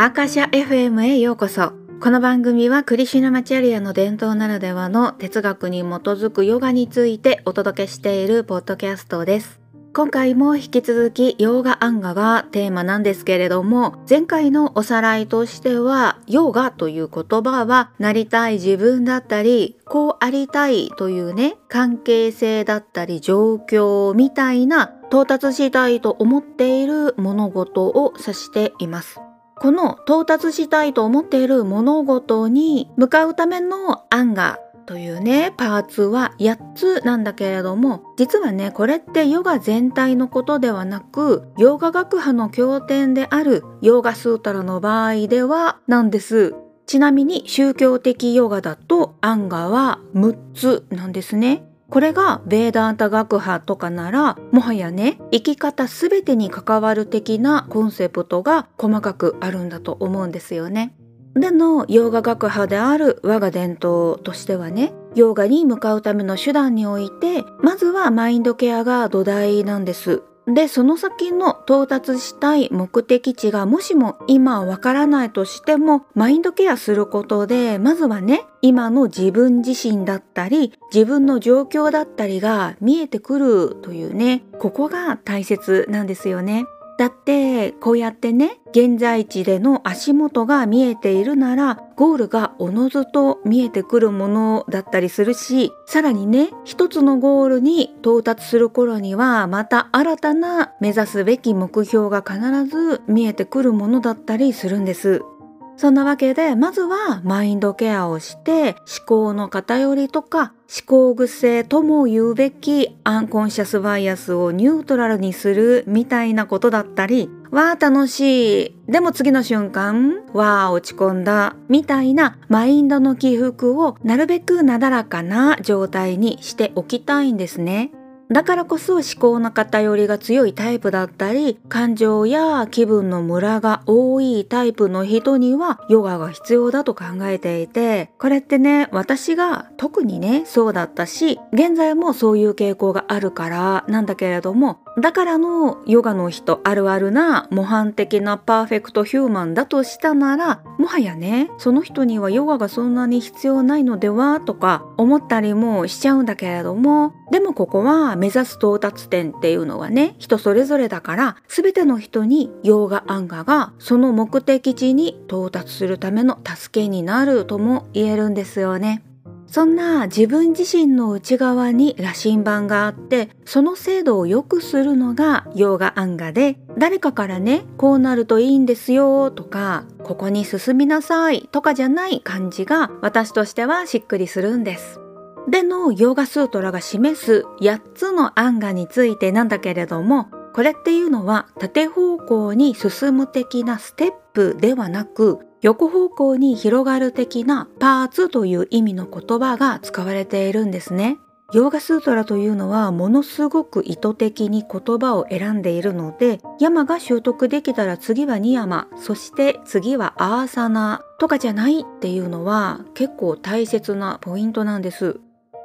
アーカシャ FM へようこそ。この番組はクリシュナマチャリアの伝統ならではの哲学に基づくヨガについてお届けしているポッドキャストです。今回も引き続きヨーガアンガがテーマなんですけれども前回のおさらいとしてはヨーガという言葉はなりたい自分だったりこうありたいというね関係性だったり状況みたいな到達したいと思っている物事を指しています。この到達したいと思っている物事に向かうための案がというねパーツは8つなんだけれども実はねこれってヨガ全体のことではなくヨガ学派の経典であるヨガスータラの場合ではなんです。ちなみに宗教的ヨガだとアンガは6つなんですね。これがベーダータ学派とかならもはやね生き方全てに関わる的なコンセプトが細かくあるんだと思うんですよね。でのヨーガ学派である我が伝統としてはねヨーガに向かうための手段においてまずはマインドケアが土台なんです。でその先の到達したい目的地がもしも今わからないとしてもマインドケアすることでまずはね今の自分自身だったり自分の状況だったりが見えてくるというねここが大切なんですよね。だってこうやってね現在地での足元が見えているならゴールがおのずと見えてくるものだったりするしさらにね一つのゴールに到達する頃にはまた新たな目指すべき目標が必ず見えてくるものだったりするんです。そんなわけでまずはマインドケアをして思考の偏りとか思考癖とも言うべきアンコンシャスバイアスをニュートラルにするみたいなことだったりわあ楽しいでも次の瞬間わあ落ち込んだみたいなマインドの起伏をなるべくなだらかな状態にしておきたいんですね。だからこそ思考の偏りが強いタイプだったり感情や気分のムラが多いタイプの人にはヨガが必要だと考えていてこれってね私が特にねそうだったし現在もそういう傾向があるからなんだけれどもだからのヨガの人あるあるな模範的なパーフェクトヒューマンだとしたならもはやねその人にはヨガがそんなに必要ないのではとか思ったりもしちゃうんだけれどもでもここは目指す到達点っていうのはね人それぞれだから全ての人にヨガアンガがその目的地に到達するための助けになるとも言えるんですよね。そんな自分自身の内側に羅針盤があってその精度を良くするのがヨガアンガで誰かからねこうなるといいんですよとかここに進みなさいとかじゃない感じが私としてはしっくりするんです。でのヨーガスートラが示す8つのアンガについてなんだけれどもこれっていうのは縦方向に進む的なステップではなく横方向に広がる的なパーツという意味の言葉が使われているんですね。ヨーガスートラというのはものすごく意図的に言葉を選んでいるので山が習得できたら次はニヤマそして次はアーサナとかじゃないっていうのは結構大切なポイントなんです。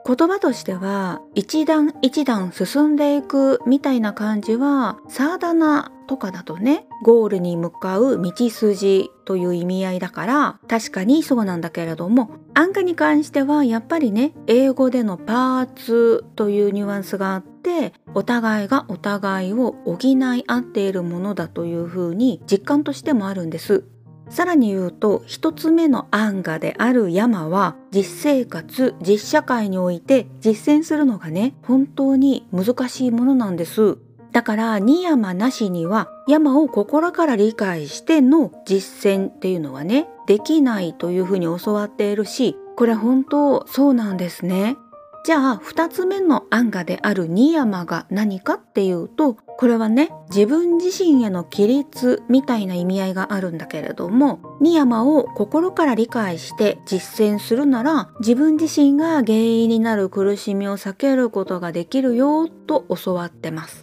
言葉としては一段一段進んでいくみたいな感じはサーダナとかだとねゴールに向かう道筋という意味合いだから確かにそうなんだけれども安価に関してはやっぱりね英語でのパーツというニュアンスがあってお互いがお互いを補い合っているものだというふうに実感としてもあるんです。さらに言うと一つ目の案画である山は実生活実社会において実践するのがね本当に難しいものなんです。だからニヤマなしには山を心から理解しての実践っていうのはねできないというふうに教わっているしこれ本当そうなんですねじゃあ2つ目の案がであるニヤマが何かっていうとこれはね自分自身への規律みたいな意味合いがあるんだけれどもニヤマを心から理解して実践するなら自分自身が原因になる苦しみを避けることができるよと教わってます。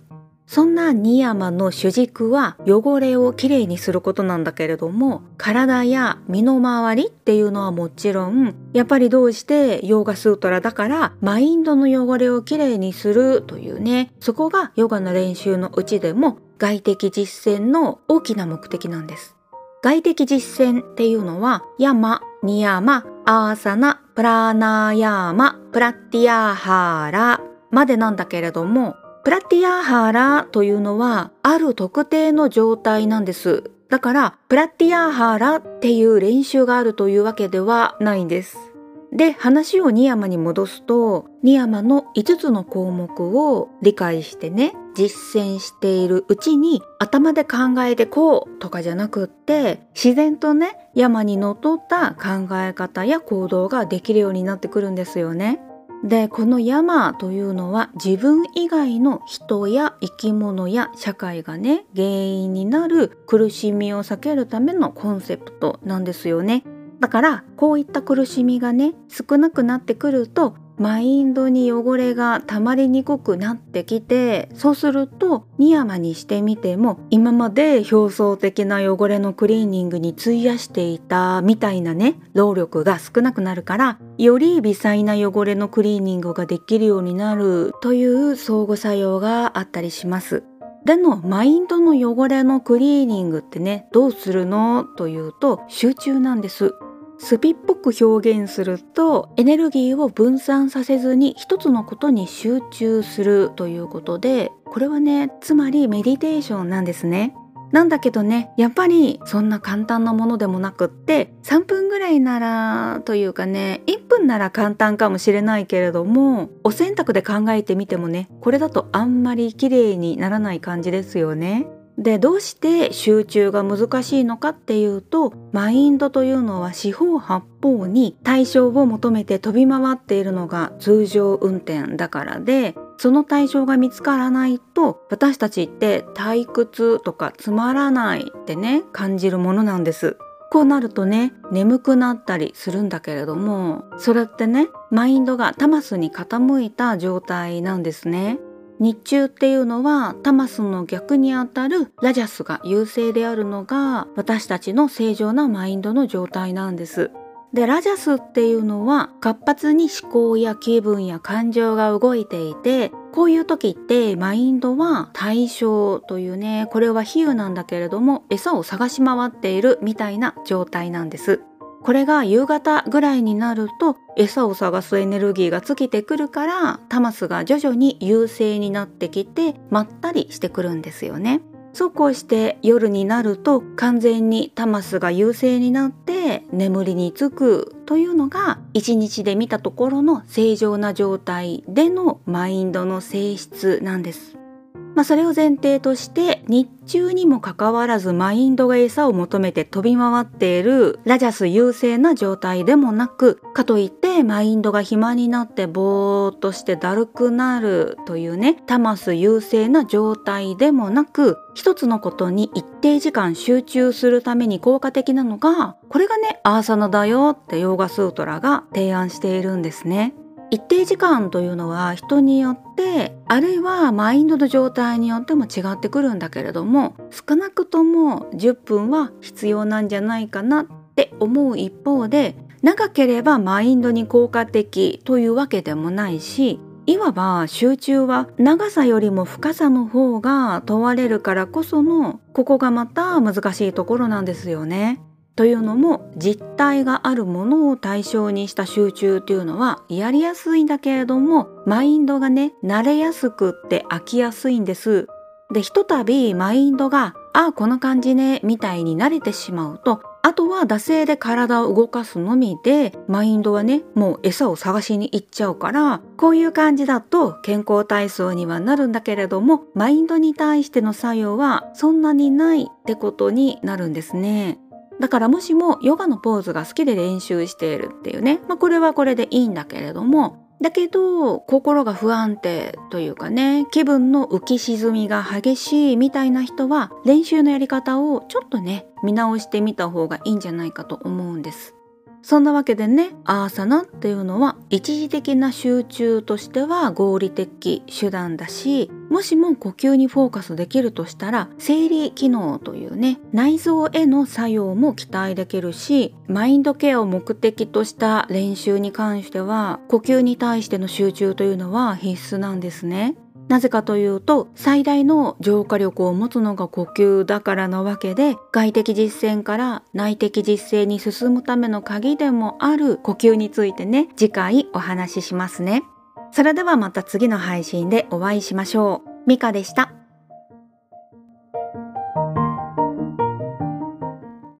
そんなニヤマの主軸は汚れをきれいにすることなんだけれども体や身の回りっていうのはもちろんやっぱりどうしてヨーガスートラだからマインドの汚れをきれいにするというねそこがヨガの練習のうちでも外的実践の大きな目的なんです。外的実践っていうのはヤマ、ニヤマ、アーサナ、プラナヤーマ、プラティアハーラまでなんだけれどもプラティアハーラというのはある特定の状態なんです。だからプラティアハラっていう練習があるというわけではないんです。で話をニヤマに戻すとニヤマの5つの項目を理解してね実践しているうちに頭で考えてこうとかじゃなくって自然とね山にのっとった考え方や行動ができるようになってくるんですよね。でこの山というのは自分以外の人や生き物や社会がね原因になる苦しみを避けるためのコンセプトなんですよね。だからこういった苦しみがね少なくなってくるとマインドに汚れが溜まりにくくなってきてそうするとニヤマにしてみても今まで表層的な汚れのクリーニングに費やしていたみたいなね労力が少なくなるからより微細な汚れのクリーニングができるようになるという相互作用があったりします。でのマインドの汚れのクリーニングってねどうするの？というと集中なんですスピっぽく表現するとエネルギーを分散させずに一つのことに集中するということでこれはねつまりメディテーションなんですね。なんだけどねやっぱりそんな簡単なものでもなくって3分ぐらいならというかね1分なら簡単かもしれないけれどもお洗濯で考えてみてもねこれだとあんまり綺麗にならない感じですよね。でどうして集中が難しいのかっていうとマインドというのは四方八方に対象を求めて飛び回っているのが通常運転だからでその対象が見つからないと私たちって退屈とかつまらないってね感じるものなんです。こうなるとね眠くなったりするんだけれどもそれってねマインドがタマスに傾いた状態なんですね。日中っていうのはタマスの逆にあたるラジャスが優勢であるのが私たちの正常なマインドの状態なんです。でラジャスっていうのは活発に思考や気分や感情が動いていてこういう時ってマインドは対象というねこれは比喩なんだけれども餌を探し回っているみたいな状態なんです。これが夕方ぐらいになると餌を探すエネルギーが尽きてくるからタマスが徐々に優勢になってきてまったりしてくるんですよね。そうこうして夜になると完全にタマスが優勢になって眠りにつくというのが一日で見たところの正常な状態でのマインドの性質なんです。まあ、それを前提として日中にもかかわらずマインドが餌を求めて飛び回っているラジャス優勢な状態でもなくかといってマインドが暇になってぼーっとしてだるくなるというねタマス優勢な状態でもなく一つのことに一定時間集中するために効果的なのがこれがねアーサナだよってヨーガスートラが提案しているんですね。一定時間というのは人によってあるいはマインドの状態によっても違ってくるんだけれども少なくとも10分は必要なんじゃないかなって思う一方で長ければマインドに効果的というわけでもないしいわば集中は長さよりも深さの方が問われるからこそのここがまた難しいところなんですよね。というのも実体があるものを対象にした集中っていうのはやりやすいんだけれどもマインドがね慣れやすくって飽きやすいんです。でひとたびマインドが「ああこの感じね」みたいに慣れてしまうとあとは惰性で体を動かすのみでマインドはねもう餌を探しに行っちゃうからこういう感じだと健康体操にはなるんだけれどもマインドに対しての作用はそんなにないってことになるんですね。だからもしもヨガのポーズが好きで練習しているっていうね、まあ、これはこれでいいんだけれども。だけど心が不安定というかね。気分の浮き沈みが激しいみたいな人は練習のやり方をちょっとね見直してみた方がいいんじゃないかと思うんです。そんなわけでねアーサナっていうのは一時的な集中としては合理的手段だしもしも呼吸にフォーカスできるとしたら生理機能というね内臓への作用も期待できるしマインドケアを目的とした練習に関しては呼吸に対しての集中というのは必須なんですね。なぜかというと最大の浄化力を持つのが呼吸だからなわけで外的実践から内的実践に進むための鍵でもある呼吸についてね次回お話ししますね。それではまた次の配信でお会いしましょう。ミカでした。